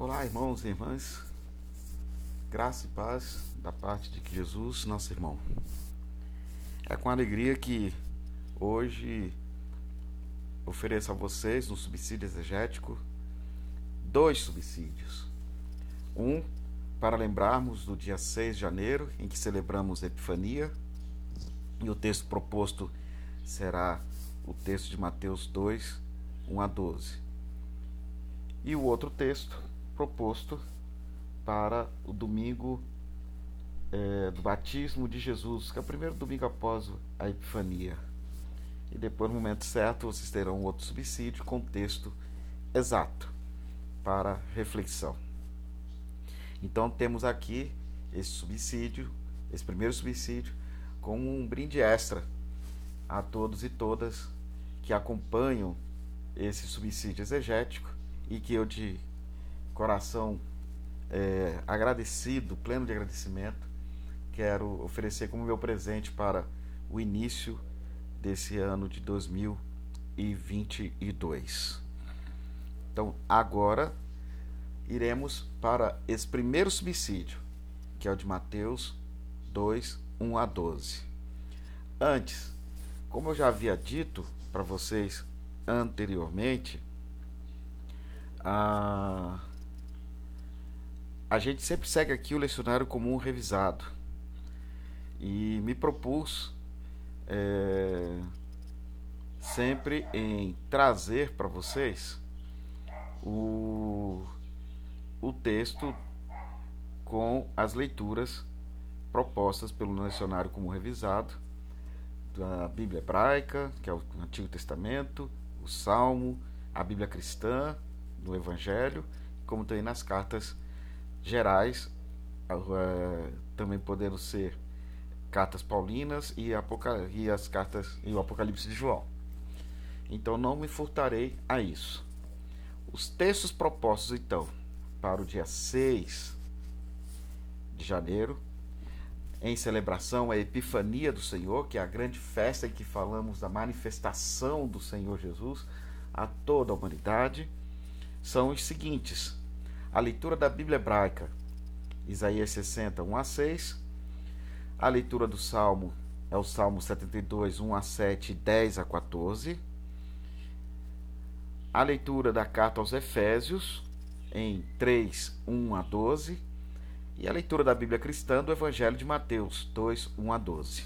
Olá, irmãos e irmãs. Graça e paz da parte de Jesus, nosso irmão. É com alegria que hoje ofereço a vocês no subsídio exegético dois subsídios. Um para lembrarmos do dia 6 de janeiro, em que celebramos a Epifania, e o texto proposto será o texto de Mateus 2, 1 a 12. E o outro texto proposto para o domingo é, do batismo de Jesus, que é o primeiro domingo após a Epifania. E depois, no momento certo, vocês terão outro subsídio com texto exato para reflexão. Então, temos aqui esse subsídio, esse primeiro subsídio, como um brinde extra a todos e todas que acompanham esse subsídio exegético e que eu de coração é, agradecido, pleno de agradecimento, quero oferecer como meu presente para o início desse ano de 2022. Então, agora iremos para esse primeiro subsídio, que é o de Mateus 2, 1 a 12. Antes, como eu já havia dito para vocês anteriormente, a, a gente sempre segue aqui o lecionário comum revisado. E me propus é, sempre em trazer para vocês o, o texto com as leituras propostas pelo lecionário comum revisado da Bíblia hebraica, que é o Antigo Testamento, o Salmo, a Bíblia cristã no Evangelho, como também nas cartas gerais, uh, também podendo ser cartas paulinas e, e as cartas e o Apocalipse de João. Então não me furtarei a isso. Os textos propostos então para o dia 6 de janeiro, em celebração à Epifania do Senhor, que é a grande festa em que falamos da manifestação do Senhor Jesus a toda a humanidade são os seguintes: a leitura da Bíblia hebraica, Isaías 60, 1 a 6, a leitura do Salmo é o Salmo 72, 1 a 7, 10 a 14, a leitura da carta aos Efésios, em 3, 1 a 12, e a leitura da Bíblia cristã do Evangelho de Mateus, 2, 1 a 12.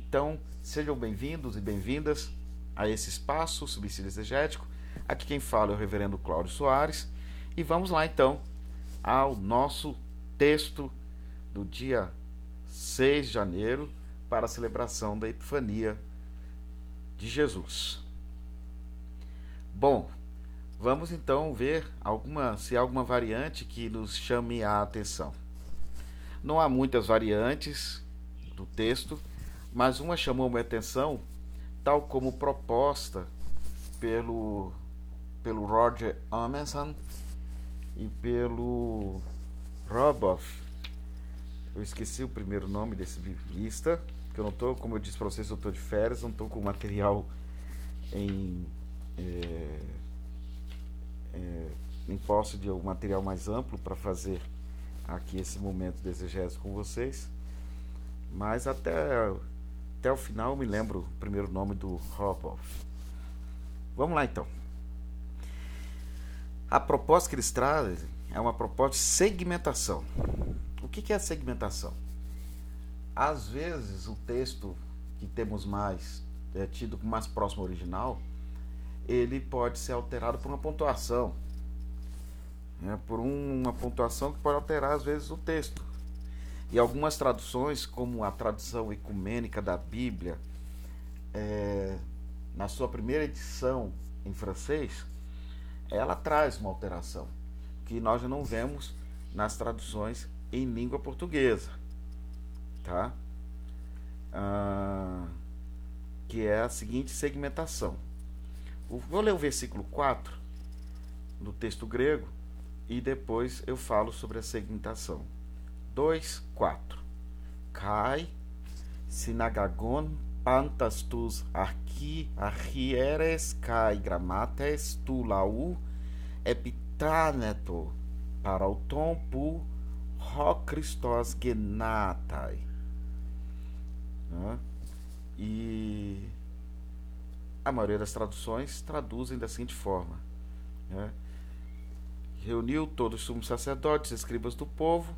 Então, sejam bem-vindos e bem-vindas a esse espaço subsídio exegético Aqui quem fala é o reverendo Cláudio Soares. E vamos lá então ao nosso texto do dia 6 de janeiro para a celebração da Epifania de Jesus. Bom, vamos então ver alguma, se há alguma variante que nos chame a atenção. Não há muitas variantes do texto, mas uma chamou minha atenção, tal como proposta pelo pelo Roger Amundsen e pelo Roboff. Eu esqueci o primeiro nome desse biblista, que eu não estou, como eu disse para vocês, eu estou de férias, não estou com material em, é, é, em posse de um material mais amplo para fazer aqui esse momento de exegese com vocês. Mas até, até o final eu me lembro o primeiro nome do Roboff. Vamos lá então. A proposta que eles trazem é uma proposta de segmentação. O que é segmentação? Às vezes, o texto que temos mais é, tido mais próximo ao original, ele pode ser alterado por uma pontuação. Né, por um, uma pontuação que pode alterar, às vezes, o texto. E algumas traduções, como a tradução ecumênica da Bíblia, é, na sua primeira edição em francês, ela traz uma alteração que nós não vemos nas traduções em língua portuguesa, tá? Ah, que é a seguinte segmentação. Vou ler o versículo 4 do texto grego e depois eu falo sobre a segmentação. 2, 4. Kai sinagagon pantas tus arqui, archieres kai grammates tu lau epitraneto para o tompo ho Christos genatai. E a maioria das traduções traduzem da seguinte forma: né? reuniu todos os sumos sacerdotes, escribas do povo,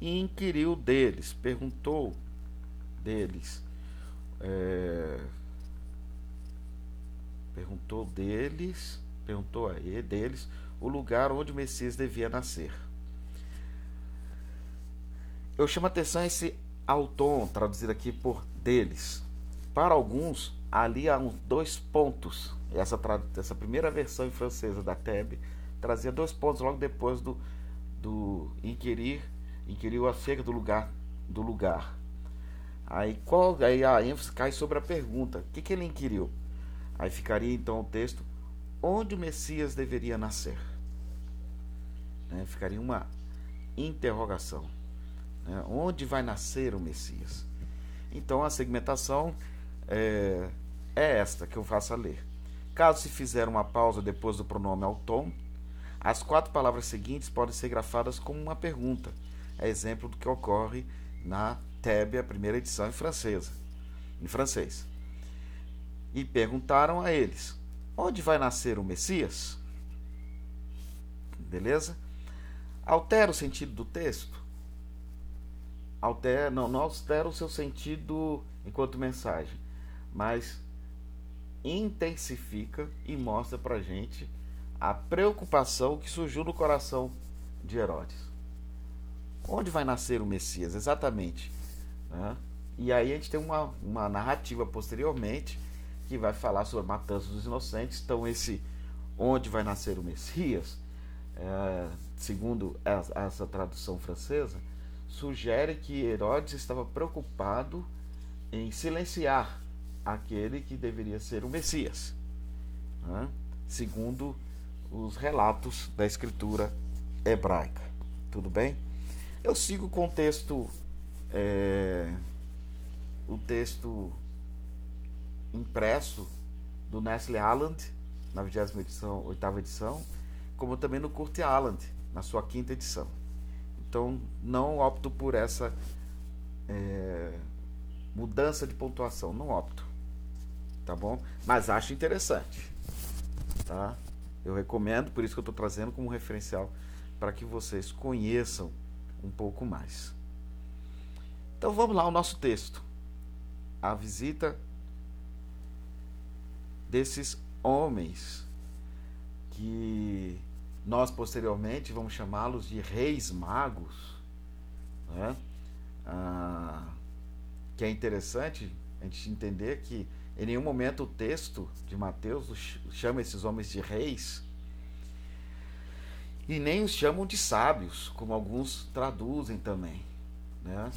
e inquiriu deles, perguntou deles, é, perguntou deles, perguntou a ele, deles o lugar onde o Messias devia nascer. Eu chamo a atenção a esse autom, traduzido aqui por deles. Para alguns, ali há uns dois pontos. Essa, essa primeira versão em francesa da TEB trazia dois pontos logo depois do, do inquirir, inquiriu acerca do lugar do lugar. Aí, qual, aí a ênfase cai sobre a pergunta: o que, que ele inquiriu? Aí ficaria então o texto: onde o Messias deveria nascer? Né? Ficaria uma interrogação: né? onde vai nascer o Messias? Então a segmentação é, é esta que eu faço a ler. Caso se fizer uma pausa depois do pronome autom, as quatro palavras seguintes podem ser grafadas como uma pergunta. É exemplo do que ocorre na Tebe, a primeira edição em francesa, em francês. E perguntaram a eles: Onde vai nascer o Messias? Beleza? Altera o sentido do texto? Altera, não, não altera o seu sentido enquanto mensagem, mas intensifica e mostra pra gente a preocupação que surgiu no coração de Herodes. Onde vai nascer o Messias? Exatamente. Né? E aí a gente tem uma, uma narrativa posteriormente que vai falar sobre a matança dos inocentes. Então, esse onde vai nascer o Messias, é, segundo essa, tradução francesa, sugere que Herodes estava preocupado em silenciar aquele que deveria ser o Messias, né? segundo os relatos da escritura hebraica. Tudo bem? Eu sigo com o texto é, o texto impresso do Nestle Aland, na 28 edição, edição, como também no Kurt Aland, na sua quinta edição. Então, não opto por essa é, mudança de pontuação, não opto, tá bom? Mas acho interessante, tá? Eu recomendo, por isso que eu estou trazendo como referencial para que vocês conheçam um pouco mais. Então vamos lá ao nosso texto. A visita desses homens que nós posteriormente vamos chamá-los de reis magos, né? ah, que é interessante a gente entender que em nenhum momento o texto de Mateus chama esses homens de reis e nem os chamam de sábios, como alguns traduzem também, né?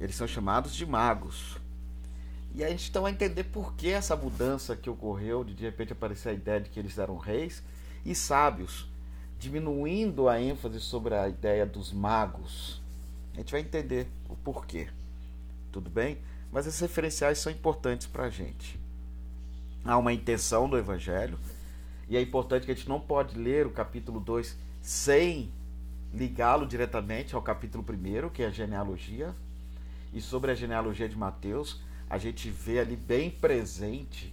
Eles são chamados de magos. E a gente então vai entender por que essa mudança que ocorreu de de repente aparecer a ideia de que eles eram reis e sábios, diminuindo a ênfase sobre a ideia dos magos. A gente vai entender o porquê. Tudo bem? Mas esses referenciais são importantes para a gente. Há uma intenção do Evangelho, e é importante que a gente não pode ler o capítulo 2 sem ligá-lo diretamente ao capítulo 1, que é a genealogia, e sobre a genealogia de Mateus, a gente vê ali bem presente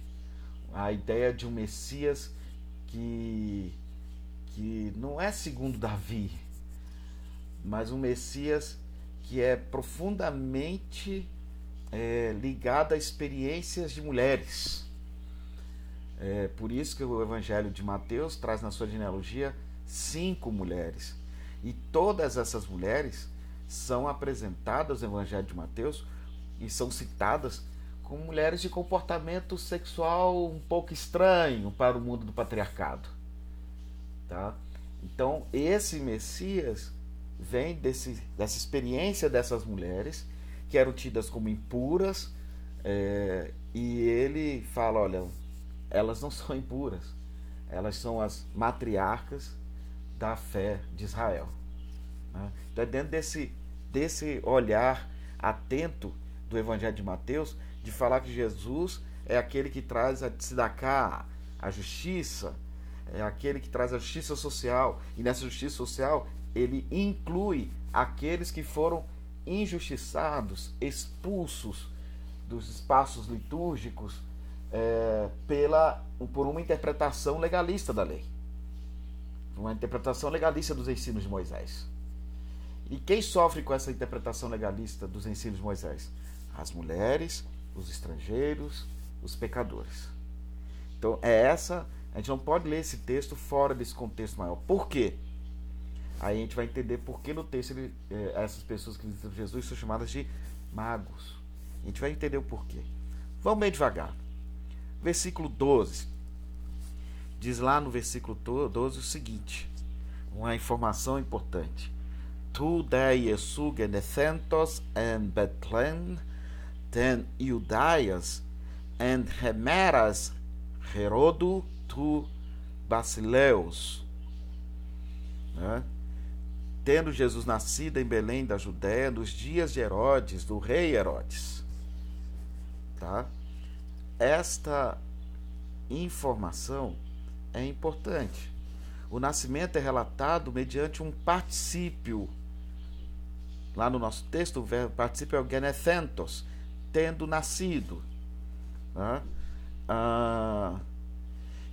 a ideia de um Messias que, que não é segundo Davi, mas um Messias que é profundamente é, ligado a experiências de mulheres. É por isso que o Evangelho de Mateus traz na sua genealogia cinco mulheres. E todas essas mulheres são apresentadas no Evangelho de Mateus e são citadas como mulheres de comportamento sexual um pouco estranho para o mundo do patriarcado. Tá? Então, esse Messias vem desse, dessa experiência dessas mulheres que eram tidas como impuras, é, e ele fala: olha, elas não são impuras, elas são as matriarcas da fé de Israel. Né? Então, é dentro desse desse olhar atento do Evangelho de Mateus, de falar que Jesus é aquele que traz a tzedakah, a justiça, é aquele que traz a justiça social, e nessa justiça social ele inclui aqueles que foram injustiçados, expulsos dos espaços litúrgicos é, pela, por uma interpretação legalista da lei, uma interpretação legalista dos ensinos de Moisés. E quem sofre com essa interpretação legalista dos ensinos de Moisés? As mulheres, os estrangeiros, os pecadores. Então, é essa. A gente não pode ler esse texto fora desse contexto maior. Por quê? Aí a gente vai entender por que no texto ele, é, essas pessoas que dizem Jesus são chamadas de magos. A gente vai entender o porquê. Vamos meio devagar. Versículo 12. Diz lá no versículo 12 o seguinte: uma informação importante tu Jesu genecentos en Bethlehem, ten Judaias, en Hemeras Herodo tu Basileus. Né? Tendo Jesus nascido em Belém da Judéia nos dias de Herodes, do rei Herodes. Tá? Esta informação é importante. O nascimento é relatado mediante um particípio Lá no nosso texto, o verbo participa é o genethentos, tendo nascido. Né? Ah,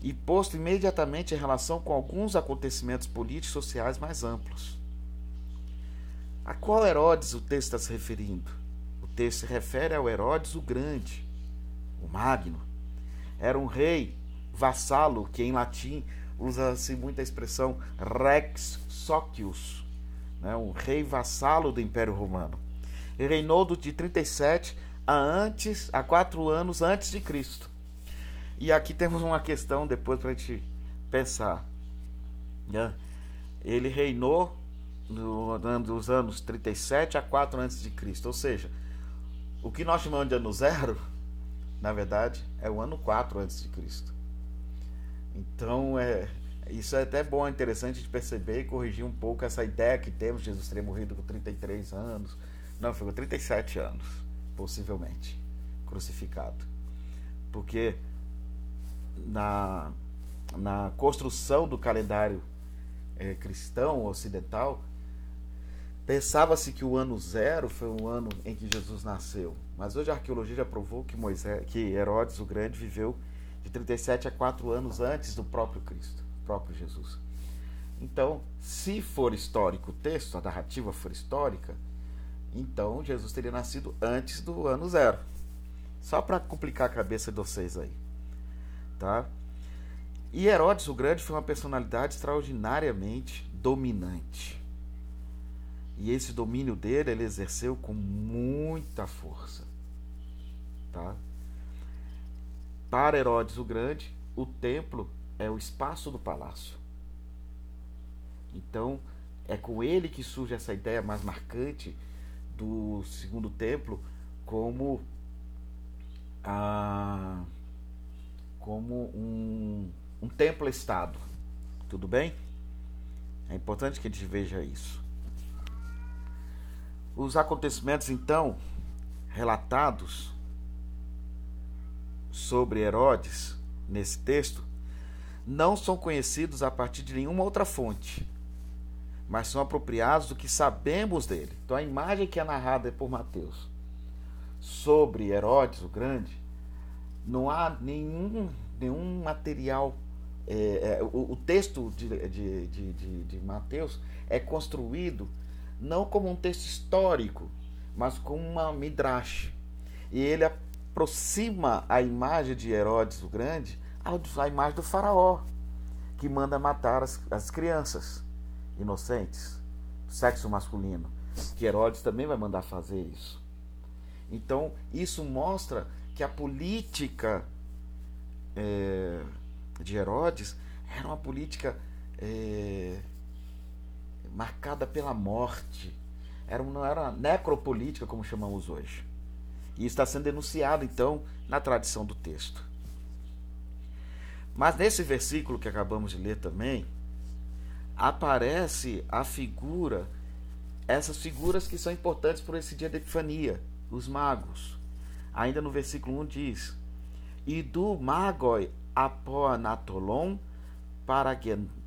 e posto imediatamente em relação com alguns acontecimentos políticos e sociais mais amplos. A qual Herodes o texto está se referindo? O texto se refere ao Herodes o Grande, o Magno. Era um rei vassalo que em latim usa-se muita expressão rex socius, né, um rei vassalo do Império Romano. Ele reinou de 37 a antes, a quatro anos antes de Cristo. E aqui temos uma questão depois para a gente pensar. Né? Ele reinou no, dos anos 37 a 4 antes de Cristo, ou seja, o que nós chamamos de ano zero, na verdade, é o ano 4 antes de Cristo. Então é, isso é até bom, é interessante de perceber e corrigir um pouco essa ideia que temos de Jesus ter morrido com 33 anos. Não, foi com 37 anos, possivelmente, crucificado. Porque na, na construção do calendário é, cristão ocidental, pensava-se que o ano zero foi o ano em que Jesus nasceu. Mas hoje a arqueologia já provou que, Moisés, que Herodes o Grande viveu de 37 a 4 anos antes do próprio Cristo próprio Jesus. Então, se for histórico o texto, a narrativa for histórica, então Jesus teria nascido antes do ano zero. Só para complicar a cabeça de vocês aí. Tá? E Herodes o Grande foi uma personalidade extraordinariamente dominante. E esse domínio dele ele exerceu com muita força. Tá? Para Herodes o Grande, o templo é o espaço do palácio. Então, é com ele que surge essa ideia mais marcante do segundo templo como a como um, um templo-estado. Tudo bem? É importante que a gente veja isso. Os acontecimentos, então, relatados sobre Herodes nesse texto não são conhecidos a partir de nenhuma outra fonte, mas são apropriados do que sabemos dele. Então a imagem que é narrada por Mateus sobre Herodes o Grande, não há nenhum, nenhum material. É, é, o, o, texto de, de, de, de Mateus é construído não como um texto histórico, mas como uma midrash. E ele aproxima a imagem de Herodes o Grande a imagem do faraó, que manda matar as, as crianças inocentes, sexo masculino, que Herodes também vai mandar fazer isso. Então, isso mostra que a política é, de Herodes era uma política é, marcada pela morte. Era, não era necropolítica, como chamamos hoje. E está sendo denunciado, então, na tradição do texto. Mas nesse versículo que acabamos de ler também, aparece a figura, essas figuras que são importantes por esse dia da Epifania, os magos. Ainda no versículo 1 diz: E do magoi apoanatolon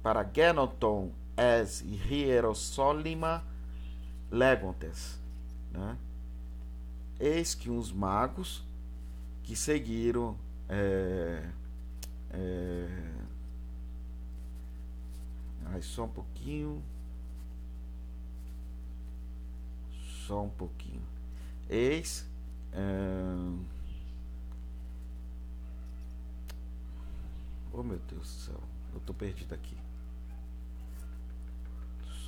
paragenoton es hierosolima legontes. Né? Eis que uns magos que seguiram é, é, aí só um pouquinho só um pouquinho eis é, oh meu Deus do céu eu tô perdido aqui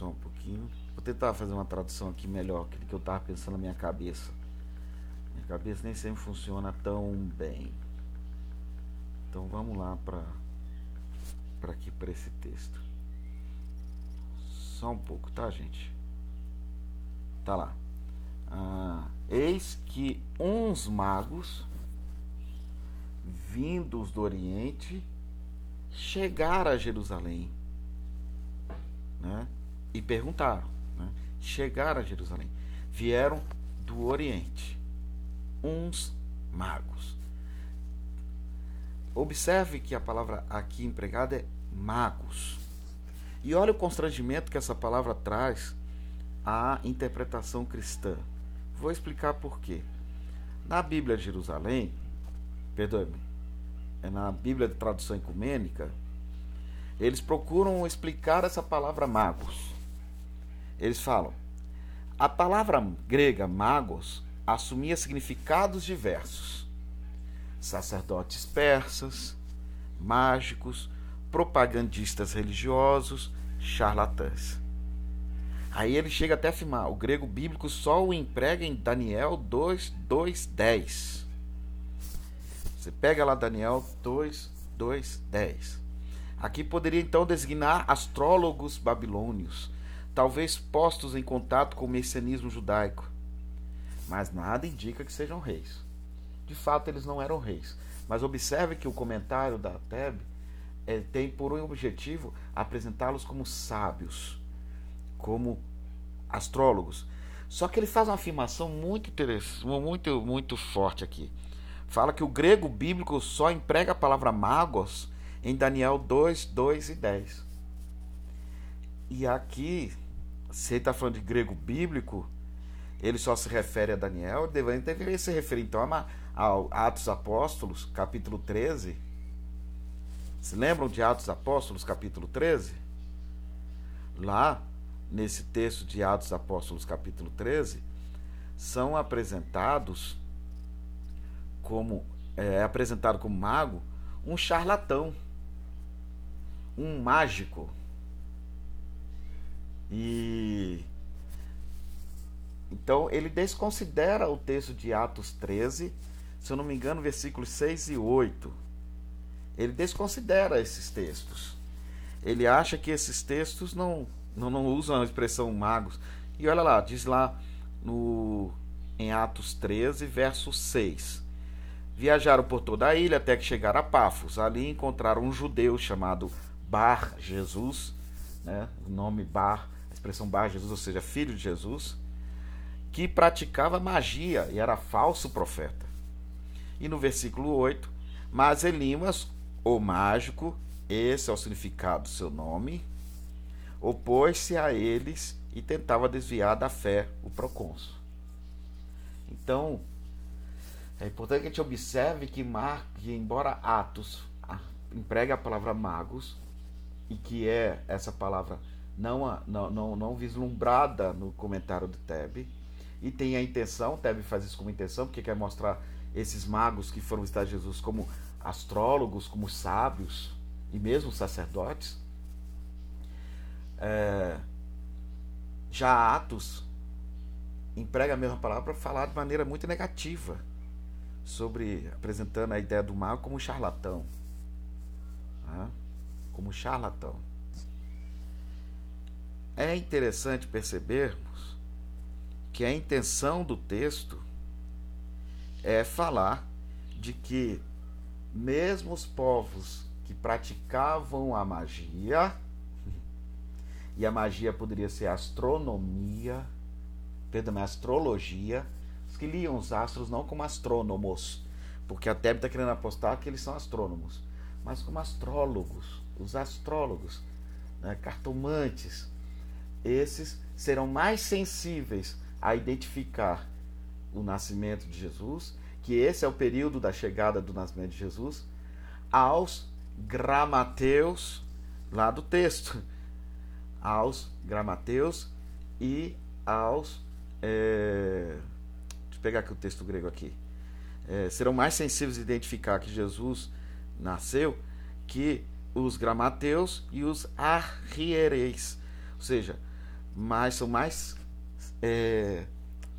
só um pouquinho vou tentar fazer uma tradução aqui melhor que eu tava pensando na minha cabeça minha cabeça nem sempre funciona tão bem então vamos lá para para aqui para esse texto. Só um pouco, tá, gente? Tá lá. Ah, eis que uns magos vindos do Oriente chegaram a Jerusalém, né? E perguntaram, né? Chegaram a Jerusalém. Vieram do Oriente. Uns magos. Observe que a palavra aqui empregada é magos. E olha o constrangimento que essa palavra traz à interpretação cristã. Vou explicar por quê. Na Bíblia de Jerusalém, perdoe-me, é na Bíblia de tradução ecumênica, eles procuram explicar essa palavra magos. Eles falam: a palavra grega magos assumia significados diversos sacerdotes persas, mágicos, propagandistas religiosos, charlatãs. Aí ele chega até a afirmar: o grego bíblico só o emprega em Daniel 2, 2, 10. Você pega lá Daniel 2, 2, 10. Aqui poderia então designar astrólogos babilônios, talvez postos em contato com o messianismo judaico. Mas nada indica que sejam reis de fato eles não eram reis. Mas observe que o comentário da Teb é, tem por um objetivo apresentá-los como sábios, como astrólogos. Só que ele faz uma afirmação muito interessante, muito, muito forte aqui. Fala que o grego bíblico só emprega a palavra magos em Daniel 2, 2 e 10. E aqui, se ele está falando de grego bíblico, ele só se refere a Daniel, deveria, deveria se referir então a, ao Atos Apóstolos, capítulo 13. Se lembram de Atos Apóstolos, capítulo 13? Lá, nesse texto de Atos Apóstolos, capítulo 13, são apresentados como é, é apresentado como mago um charlatão, um mágico. E então ele desconsidera o texto de Atos 13 se eu não me engano, versículos 6 e 8. Ele desconsidera esses textos. Ele acha que esses textos não, não, não usam a expressão magos. E olha lá, diz lá no, em Atos 13, verso 6. Viajaram por toda a ilha até que chegaram a Pafos. Ali encontraram um judeu chamado Bar Jesus, né? o nome Bar, expressão Bar Jesus, ou seja, filho de Jesus, que praticava magia e era falso profeta. E no versículo 8, mas Elimas, o mágico, esse é o significado do seu nome, opôs-se a eles e tentava desviar da fé o procônsul. Então, é importante que a gente observe que, Mar, que embora Atos empregue a palavra magos, e que é essa palavra não, não, não, não vislumbrada no comentário do Teb, e tem a intenção, Teb faz isso como intenção, porque quer mostrar esses magos que foram visitar Jesus como astrólogos, como sábios e mesmo sacerdotes. É, já Atos emprega a mesma palavra para falar de maneira muito negativa sobre apresentando a ideia do mago como charlatão, né? como charlatão. É interessante percebermos que a intenção do texto é falar de que mesmo os povos que praticavam a magia, e a magia poderia ser astronomia, perdão, astrologia, os que liam os astros não como astrônomos, porque a Teb está querendo apostar que eles são astrônomos, mas como astrólogos. os astrólogos, né, cartomantes, esses serão mais sensíveis a identificar o nascimento de Jesus, que esse é o período da chegada do nascimento de Jesus, aos gramateus lá do texto, aos gramateus e aos. É, deixa eu pegar aqui o texto grego aqui. É, serão mais sensíveis a identificar que Jesus nasceu que os gramateus e os arriereis. Ou seja, mais, são mais é,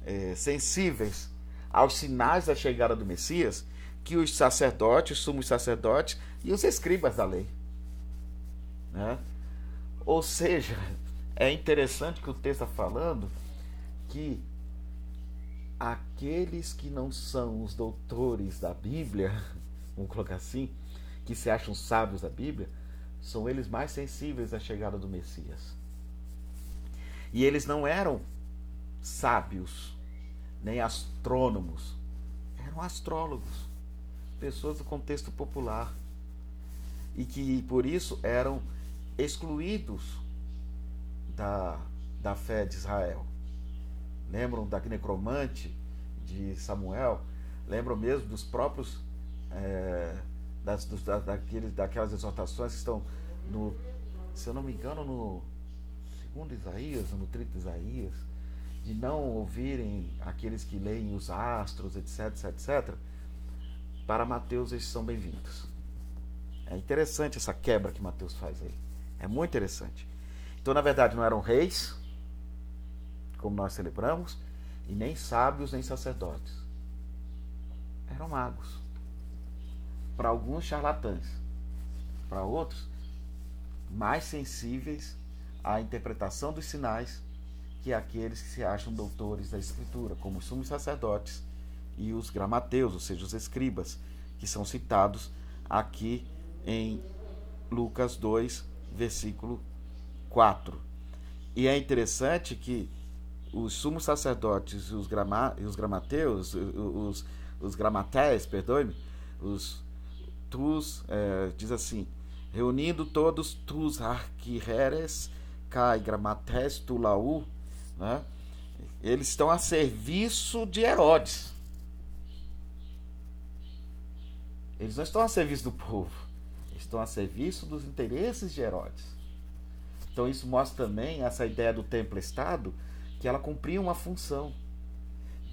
é, sensíveis aos sinais da chegada do Messias que os sacerdotes, os sumos sacerdotes e os escribas da lei. Né? Ou seja, é interessante que o texto está falando que aqueles que não são os doutores da Bíblia, vamos colocar assim, que se acham sábios da Bíblia, são eles mais sensíveis à chegada do Messias. E eles não eram sábios, nem astrônomos, eram astrólogos, pessoas do contexto popular, e que por isso eram excluídos da, da fé de Israel. Lembram da necromante de Samuel? Lembram mesmo dos próprios. É, das, dos, da, daqueles, daquelas exortações que estão no. Se eu não me engano, no segundo Isaías, no trito Isaías, de não ouvirem aqueles que leem os astros, etc, etc, etc. Para Mateus, eles são bem-vindos. É interessante essa quebra que Mateus faz aí. É muito interessante. Então, na verdade, não eram reis, como nós celebramos, e nem sábios, nem sacerdotes. Eram magos. Para alguns, charlatães. Para outros, mais sensíveis à interpretação dos sinais que aqueles que se acham doutores da Escritura, como os sumos sacerdotes e os gramateus, ou seja, os escribas, que são citados aqui em Lucas 2, versículo 4. E é interessante que os sumos sacerdotes e os, grama, e os gramateus, os, os gramatéis, perdoe-me, os tus, é, diz assim, reunindo todos tus arquireres, cai gramatés tu laú, né? eles estão a serviço de Herodes. Eles não estão a serviço do povo, estão a serviço dos interesses de Herodes. Então isso mostra também essa ideia do templo-estado, que ela cumpria uma função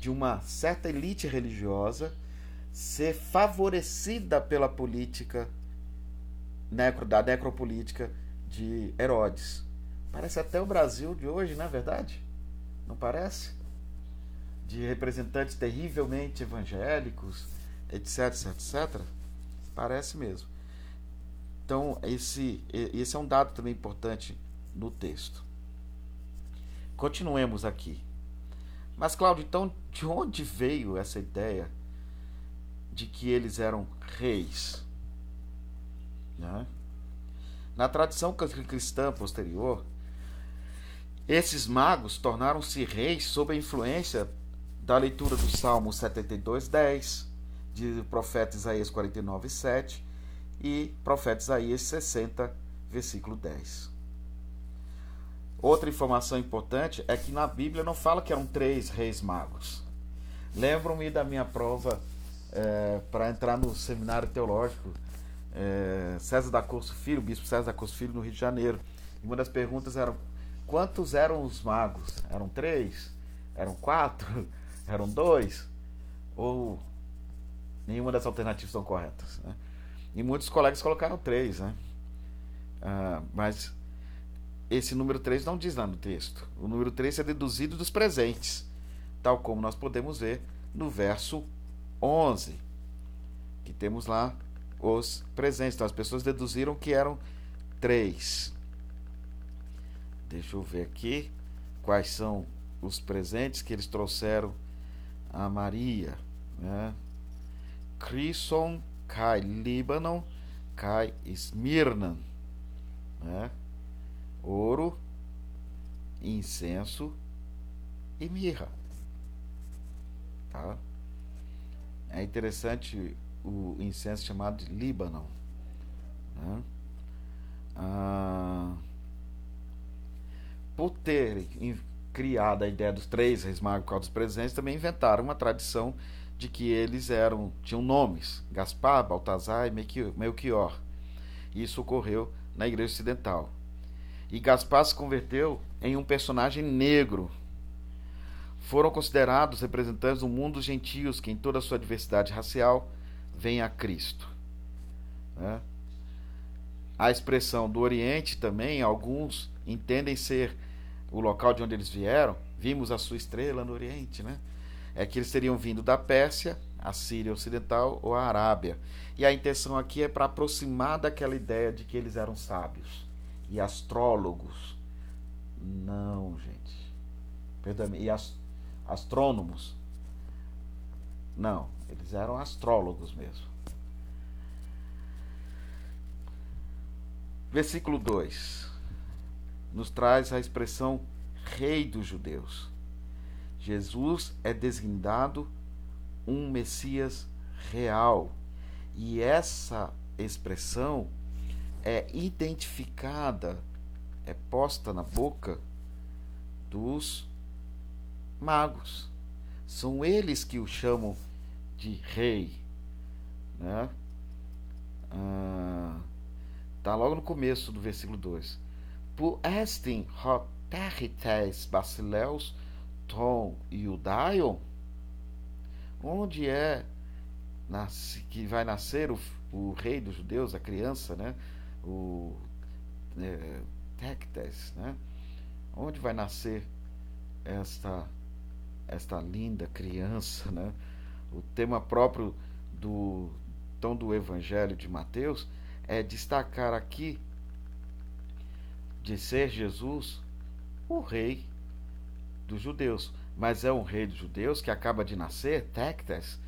de uma certa elite religiosa ser favorecida pela política da necropolítica de Herodes. Parece até o Brasil de hoje, não é verdade? Não parece? De representantes terrivelmente evangélicos, etc, etc. Parece mesmo. Então, esse, esse é um dado também importante no texto. Continuemos aqui. Mas, Cláudio, então, de onde veio essa ideia de que eles eram reis? Né? Na tradição cristã posterior, esses magos tornaram-se reis sob a influência da leitura do Salmo 72, 10, de profeta Isaías 49, 7 e profeta Isaías 60, versículo 10. Outra informação importante é que na Bíblia não fala que eram três reis magos. Lembro-me da minha prova é, para entrar no seminário teológico é, César da Corso Filho, bispo César da Corso Filho, no Rio de Janeiro. E uma das perguntas era quantos eram os magos? Eram três? Eram quatro? Eram dois? Ou nenhuma das alternativas são corretas? Né? E muitos colegas colocaram três, né? Ah, mas esse número 3 não diz lá no texto. O número 3 é deduzido dos presentes, tal como nós podemos ver no verso 11, que temos lá os presentes. Então as pessoas deduziram que eram três. Deixa eu ver aqui quais são os presentes que eles trouxeram a Maria. Né? Crison, Kai Líbano, Kai Smirna. Né? ouro, incenso e mirra. Tá? É interessante o incenso chamado de Líbano. Né? ah, por ter criado a ideia dos três reis magos dos presentes, também inventaram uma tradição de que eles eram tinham nomes, Gaspar, Baltazar e Melchior. Isso ocorreu na Igreja Ocidental. E Gaspar se converteu em um personagem negro. Foram considerados representantes do mundo dos gentios que, em toda a sua diversidade racial, vem a Cristo. Né? A expressão do Oriente também, alguns entendem ser o local de onde eles vieram. Vimos a sua estrela no Oriente, né? É que eles teriam vindo da Pérsia, a Síria Ocidental ou a Arábia. E a intenção aqui é para aproximar daquela ideia de que eles eram sábios e astrólogos. Não, gente. Perdão, e ast astrônomos. Não, eles eram astrólogos mesmo. Versículo 2 nos traz a expressão Rei dos Judeus. Jesus é designado um Messias real. E essa expressão é identificada, é posta na boca dos magos. São eles que o chamam de rei. Né? Ah, tá logo no começo do versículo 2. Por estem hoterites basileus tom iudaion? Onde é que vai nascer o, o rei dos judeus, a criança, né? O é, Tectes, né? Onde vai nascer esta esta linda criança, né? O tema próprio do tom do Evangelho de Mateus é destacar aqui de ser Jesus o rei dos judeus mas é um rei dos judeus que acaba de nascer, Tectes,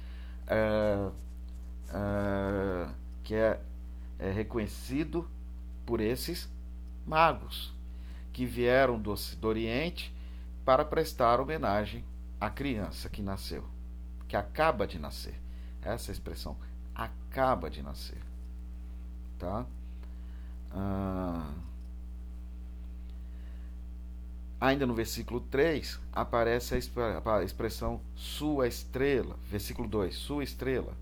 uh, uh, que é, é, reconhecido por esses magos que vieram do, do Oriente para prestar homenagem à criança que nasceu, que acaba de nascer. Essa expressão, acaba de nascer. Tá? Uh, Ainda no versículo 3, aparece a expressão sua estrela. Versículo 2, sua estrela.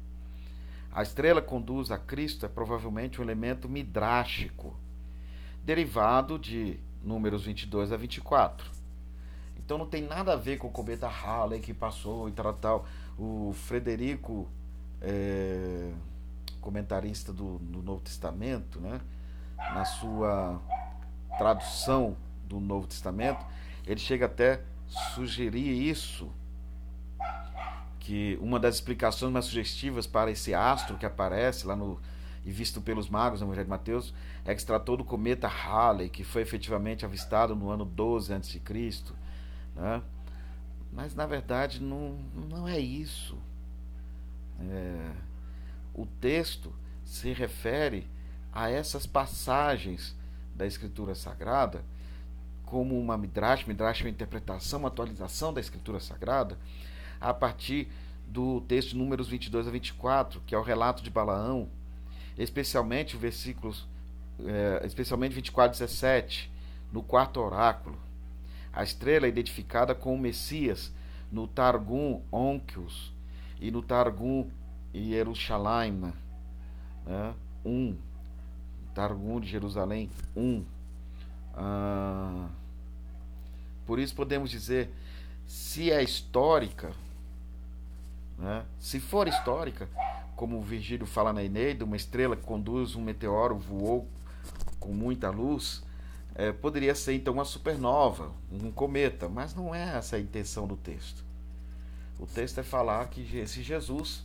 A estrela conduz a Cristo é provavelmente um elemento midrástico, derivado de números 22 a 24. Então não tem nada a ver com o cometa Halley que passou e tal, tal. O Frederico, é, comentarista do, do Novo Testamento, né, na sua tradução do Novo Testamento, ele chega até sugerir isso, que uma das explicações mais sugestivas para esse astro que aparece lá no e visto pelos magos no Evangelho de Mateus é que se tratou do cometa Halley, que foi efetivamente avistado no ano 12 a.C. Né? Mas na verdade não, não é isso. É, o texto se refere a essas passagens da Escritura Sagrada como uma midrash, midrash é uma interpretação, uma atualização da escritura sagrada, a partir do texto números 22 a 24, que é o relato de Balaão, especialmente versículos, é, especialmente 24 a 17, no quarto oráculo. A estrela é identificada com o Messias no Targum Onkelos e no Targum Jerusalém, né? um, Targum de Jerusalém, um. Ah, por isso podemos dizer, se é histórica, né? se for histórica, como o Virgílio fala na Eneida, uma estrela que conduz um meteoro voou com muita luz, é, poderia ser então uma supernova, um cometa, mas não é essa a intenção do texto. O texto é falar que esse Jesus,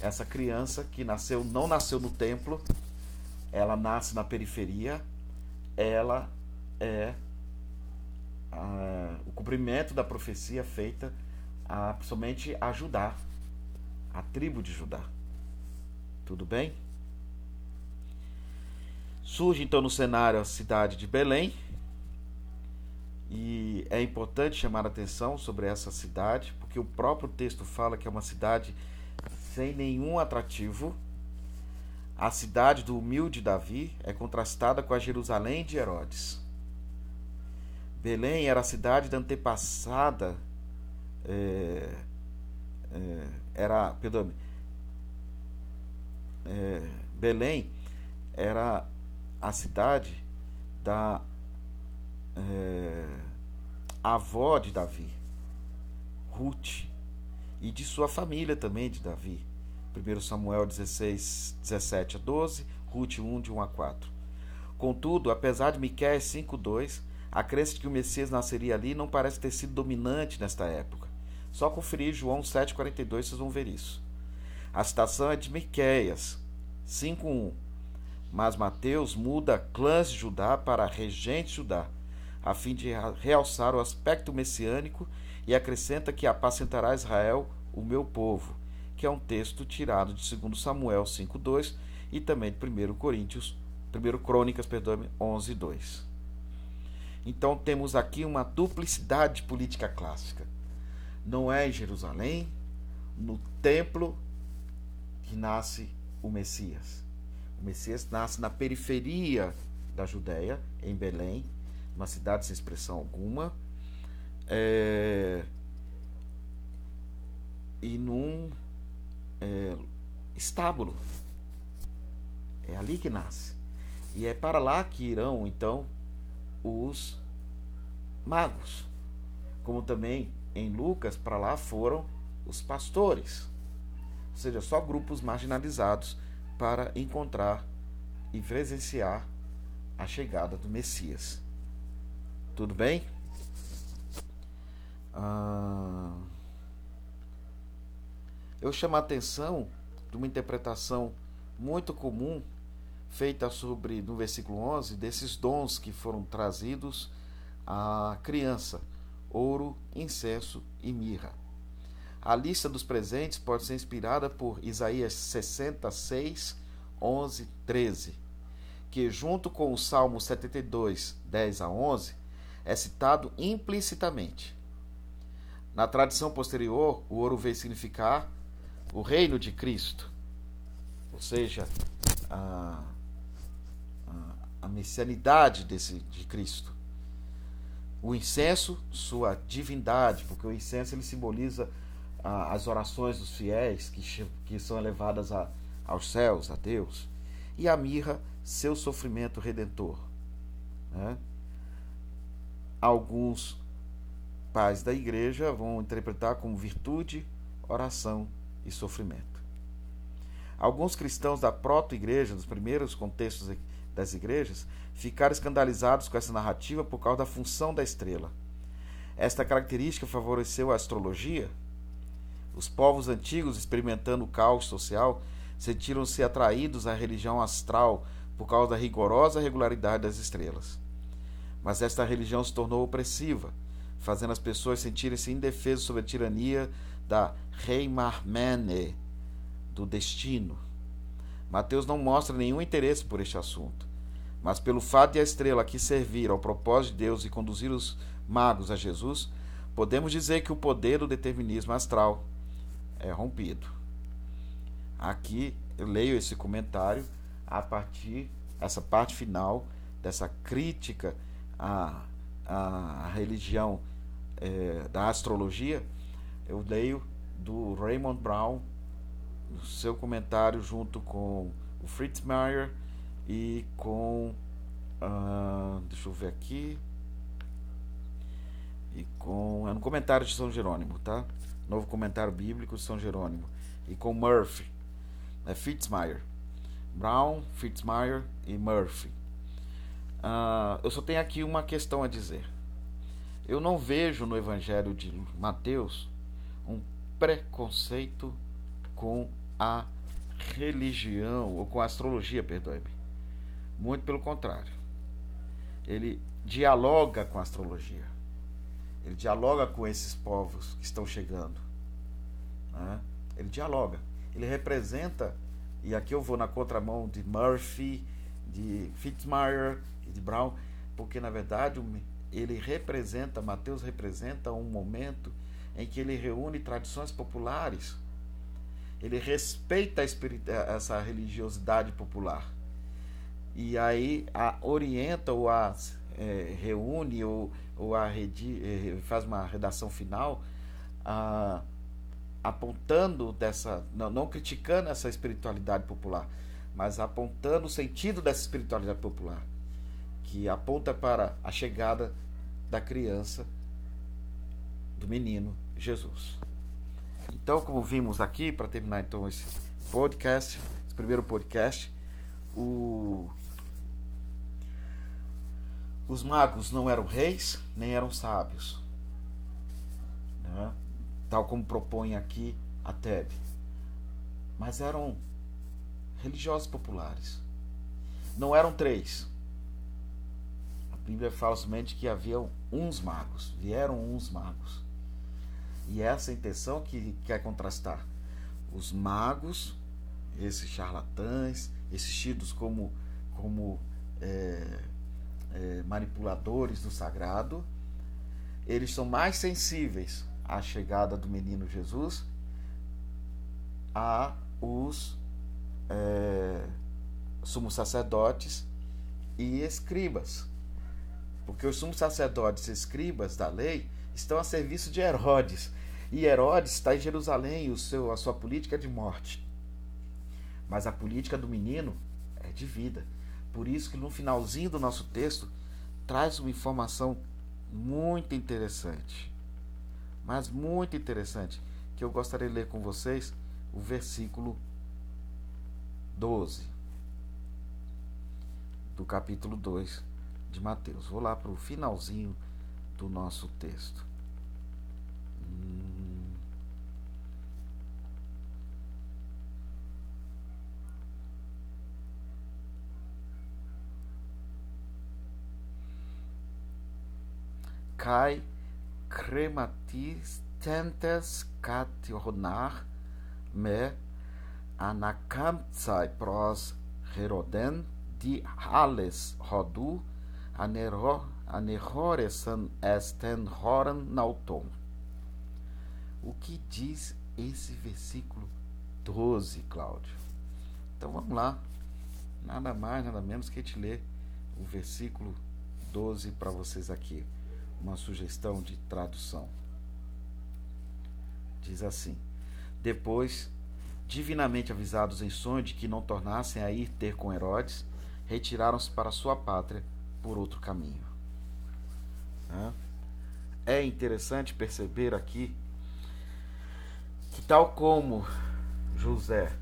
essa criança que nasceu, não nasceu no templo, ela nasce na periferia, ela é a, o cumprimento da profecia feita a somente a Judá, a tribo de Judá. Tudo bem? Surge então no cenário a cidade de Belém. E é importante chamar a atenção sobre essa cidade, porque o próprio texto fala que é uma cidade sem nenhum atrativo. a cidade do humilde Davi é contrastada com a Jerusalém de Herodes. Belém era a cidade da antepassada. É, é, era, perdão, é, Belém era a cidade da é, avó de Davi, Ruth, e de sua família também de Davi. 1 Samuel 16, 17 a 12, Ruth 1, de 1 a 4. Contudo, apesar de Miqueias 5,2, a crença de que o Messias nasceria ali não parece ter sido dominante nesta época. Só conferir João 7,42 vocês vão ver isso. A citação é de Miqueias 5,1. Mas Mateus muda clãs de Judá para regente Judá, a fim de realçar o aspecto messiânico e acrescenta que apacentará Israel, o meu povo que é um texto tirado de 2 Samuel 5:2 e também de 1 Coríntios, 1 Crônicas, perdão, 11:2. Então temos aqui uma duplicidade política clássica. Não é em Jerusalém, no templo que nasce o Messias. O Messias nasce na periferia da Judéia, em Belém, uma cidade sem expressão alguma, é... e num é, estábulo. É ali que nasce. E é para lá que irão então os magos. Como também em Lucas, para lá foram os pastores. Ou seja, só grupos marginalizados para encontrar e presenciar a chegada do Messias. Tudo bem? Ah eu chamo a atenção de uma interpretação muito comum feita sobre no versículo 11 desses dons que foram trazidos à criança: ouro, incenso e mirra. A lista dos presentes pode ser inspirada por Isaías 66, 11, 13, que, junto com o Salmo 72, 10 a 11, é citado implicitamente. Na tradição posterior, o ouro veio significar o reino de Cristo, ou seja, a, a, messianidade desse, de Cristo. O incenso, sua divindade, porque o incenso ele simboliza as orações dos fiéis que, que são elevadas a, aos céus, a Deus. E a mirra, seu sofrimento redentor. Né? Alguns pais da igreja vão interpretar como virtude, oração e sofrimento. Alguns cristãos da proto-igreja, dos primeiros contextos das igrejas, ficaram escandalizados com essa narrativa por causa da função da estrela. Esta característica favoreceu a astrologia. Os povos antigos, experimentando o caos social, sentiram-se atraídos à religião astral por causa da rigorosa regularidade das estrelas. Mas esta religião se tornou opressiva, fazendo as pessoas sentirem-se indefesas sob a tirania da Reimarmene, do destino. Mateus não mostra nenhum interesse por este assunto, mas pelo fato de a estrela aqui servir ao propósito de Deus e conduzir os magos a Jesus, podemos dizer que o poder do determinismo astral é rompido. Aqui eu leio esse comentário a partir essa parte final dessa crítica à, à religião é, da astrologia eu leio do Raymond Brown, seu comentário junto com o Fritz Meyer e com. Uh, deixa eu ver aqui. E com. É no comentário de São Jerônimo, tá? Novo comentário bíblico de São Jerônimo. E com Murphy. É Fitzmyer. Brown, Fitzmyer e Murphy. Uh, eu só tenho aqui uma questão a dizer. Eu não vejo no Evangelho de Mateus um preconceito com a religião, ou com a astrologia, perdoe-me. Muito pelo contrário. Ele dialoga com a astrologia. Ele dialoga com esses povos que estão chegando. Né? Ele dialoga. Ele representa, e aqui eu vou na contramão de Murphy, de Fitzmyer e de Brown, porque na verdade ele representa, Mateus representa um momento em que ele reúne tradições populares ele respeita essa religiosidade popular. E aí a orienta ou a é, reúne ou, ou a redi, é, faz uma redação final a, apontando dessa, não, não criticando essa espiritualidade popular, mas apontando o sentido dessa espiritualidade popular, que aponta para a chegada da criança, do menino Jesus. Então, como vimos aqui, para terminar então esse podcast, esse primeiro podcast, o... os magos não eram reis, nem eram sábios. Né? Tal como propõe aqui a Tebe. Mas eram religiosos populares. Não eram três. A Bíblia fala somente que haviam uns magos. Vieram uns magos. E essa é a intenção que quer contrastar. Os magos, esses charlatães, esses tidos como, como é, é, manipuladores do sagrado, eles são mais sensíveis à chegada do menino Jesus a os é, sumos sacerdotes e escribas. Porque os sumos sacerdotes e escribas da lei estão a serviço de Herodes. E Herodes está em Jerusalém, o seu, a sua política é de morte. Mas a política do menino é de vida. Por isso que no finalzinho do nosso texto traz uma informação muito interessante. Mas muito interessante, que eu gostaria de ler com vocês o versículo 12 do capítulo 2 de Mateus. Vou lá para o finalzinho do nosso texto. Kai crematis tentes cationar me anakamtsai pros Heroden di hales rodu anero aneroresan esten horan nauton. O que diz esse versículo 12, Cláudio? Então vamos lá. Nada mais, nada menos que te ler o versículo 12 para vocês aqui. Uma sugestão de tradução. Diz assim: Depois, divinamente avisados em sonho de que não tornassem a ir ter com Herodes, retiraram-se para sua pátria por outro caminho. É interessante perceber aqui que, tal como José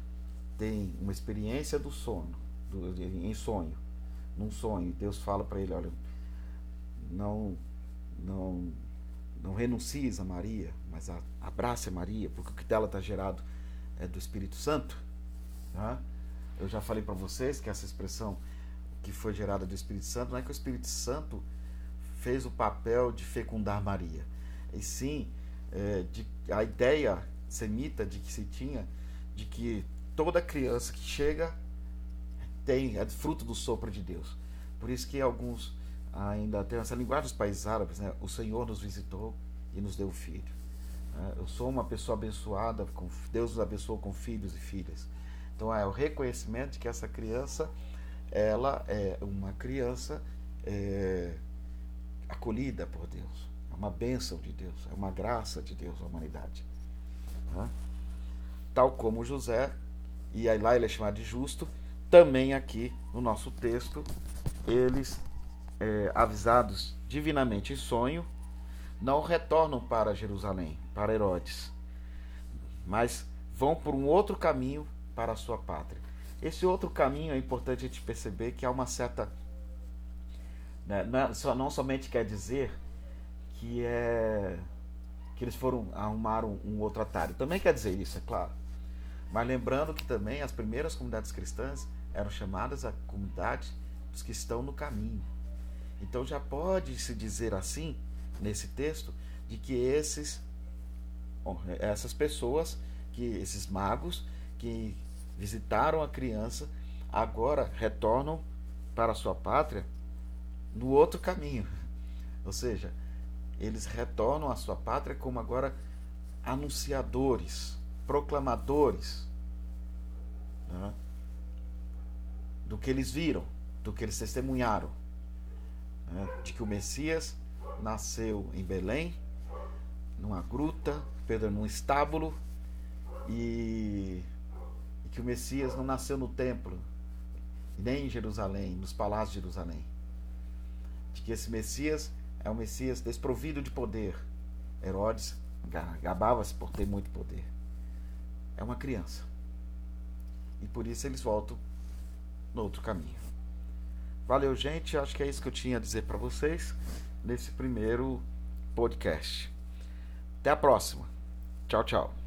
tem uma experiência do sono, do, em sonho, num sonho, Deus fala para ele: olha, não, não, não renuncies a Maria, mas a, abrace a Maria, porque o que dela está gerado é do Espírito Santo. Tá? Eu já falei para vocês que essa expressão que foi gerada do Espírito Santo não é que o Espírito Santo fez o papel de fecundar Maria, e sim é, de, a ideia semita de que se tinha de que toda criança que chega tem é fruto do sopro de Deus. Por isso que alguns ainda têm essa linguagem dos países árabes, né? O Senhor nos visitou e nos deu filho. É, eu sou uma pessoa abençoada, Deus nos abençoou com filhos e filhas. Então é o reconhecimento de que essa criança, ela é uma criança é, acolhida por Deus, é uma bênção de Deus, é uma graça de Deus à humanidade. Né? Tal como José, e aí lá ele é chamado de justo, também aqui no nosso texto, eles, é, avisados divinamente em sonho, não retornam para Jerusalém, para Herodes, mas vão por um outro caminho para a sua pátria. Esse outro caminho é importante a gente perceber que há uma certa. Né, não, é somente quer dizer que é que eles foram arrumar um, um outro atalho. Também quer dizer isso, é claro. Mas lembrando que também as primeiras comunidades cristãs eram chamadas a comunidade dos que estão no caminho. Então já pode se dizer assim nesse texto de que esses essas pessoas, que esses magos que visitaram a criança agora retornam para a sua pátria no outro caminho. Ou seja, eles retornam à sua pátria como agora anunciadores proclamadores né, do que eles viram, do que eles testemunharam, né, de que o Messias nasceu em Belém, numa gruta, Pedro num estábulo, e, e que o Messias não nasceu no templo, nem em Jerusalém, nos palácios de Jerusalém. De que esse Messias é um Messias desprovido de poder. Herodes gabava-se por ter muito poder. É uma criança. E por isso eles voltam no outro caminho. Valeu, gente. Acho que é isso que eu tinha a dizer para vocês nesse primeiro podcast. Até a próxima. Tchau, tchau.